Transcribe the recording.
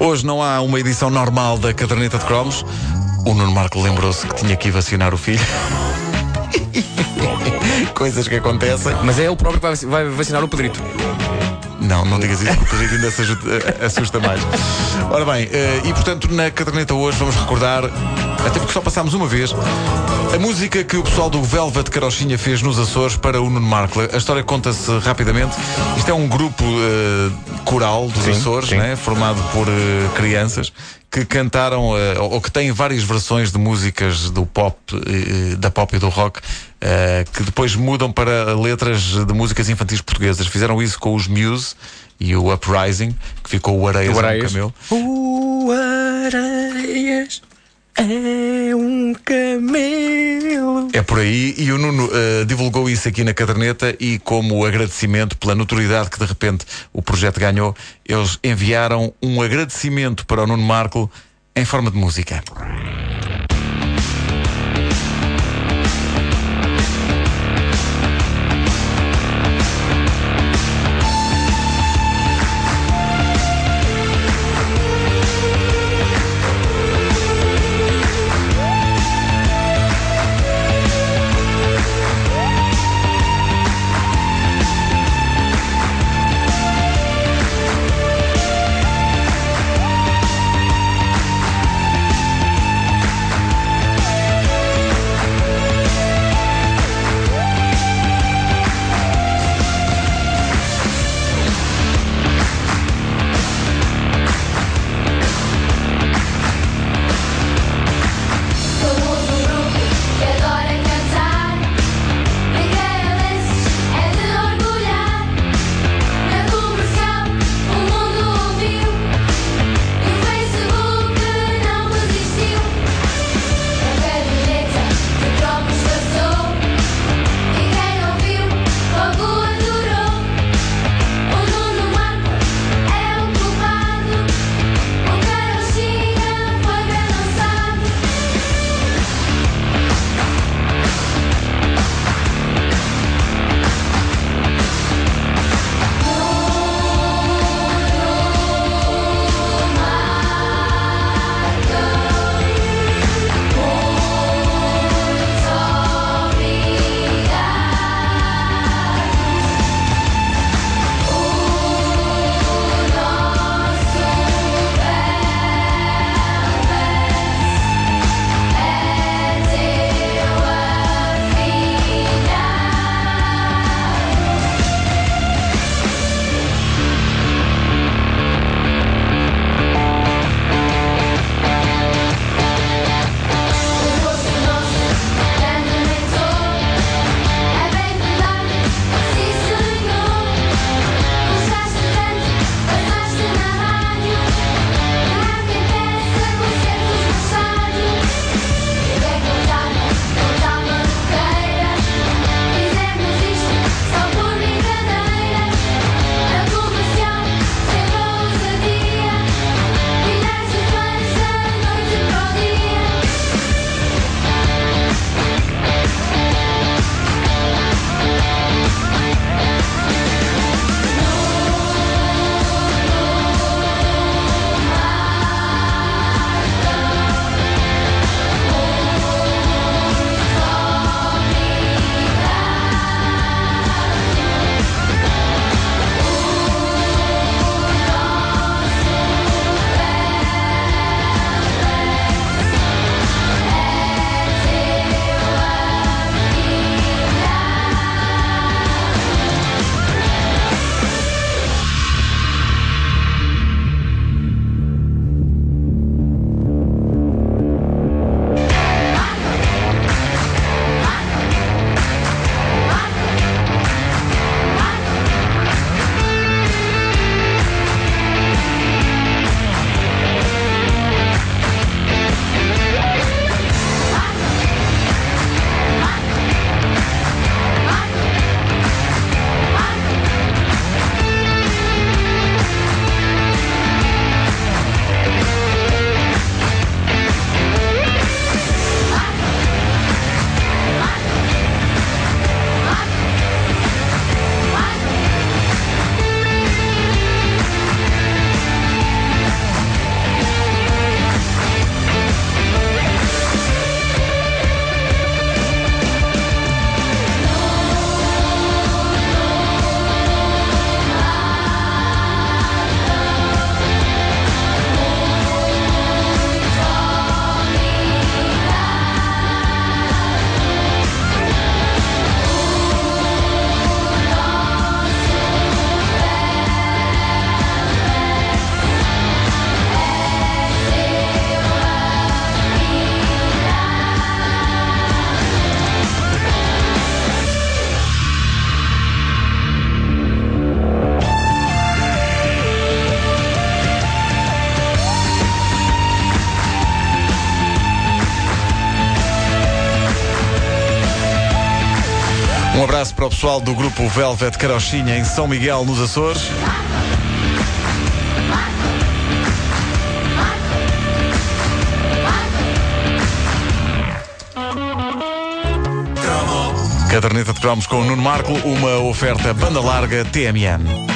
Hoje não há uma edição normal da caderneta de cromos. O Nuno Marco lembrou-se que tinha que ir vacinar o filho. Coisas que acontecem. Mas é ele próprio que vai, vacinar o Pedrito. Não, não digas isso, porque o Pedrito ainda se ajuda- eh, assusta mais. Ora bem, eh, e portanto na caderneta hoje vamos recordar, até porque só passámos uma vez, a música que o pessoal do Velvet Carochinha fez nos Açores para o Nuno Marco. A história conta-se rapidamente. Isto é um grupo eh, coral dos Sim, Açores, sim. né, formado por eh, crianças que cantaram eh, ou que têm várias versões de músicas do pop, eh, da pop e do rock, eh, que depois mudam para letras de músicas infantis portuguesas. Fizeram isso com os Muse e o Uprising, que ficou o Areias, O Areias. camelo. O Areias é um camelo. É por aí, e o Nuno eh, divulgou isso aqui na caderneta e como agradecimento pela notoriedade que de repente o projeto ganhou, eles enviaram um agradecimento para o Nuno Marco em forma de música. Abraço para o pessoal do grupo Velvet Carochinha em São Miguel, nos Açores. Caderneta de Cromos com o Nuno Marco, uma oferta banda larga TMN.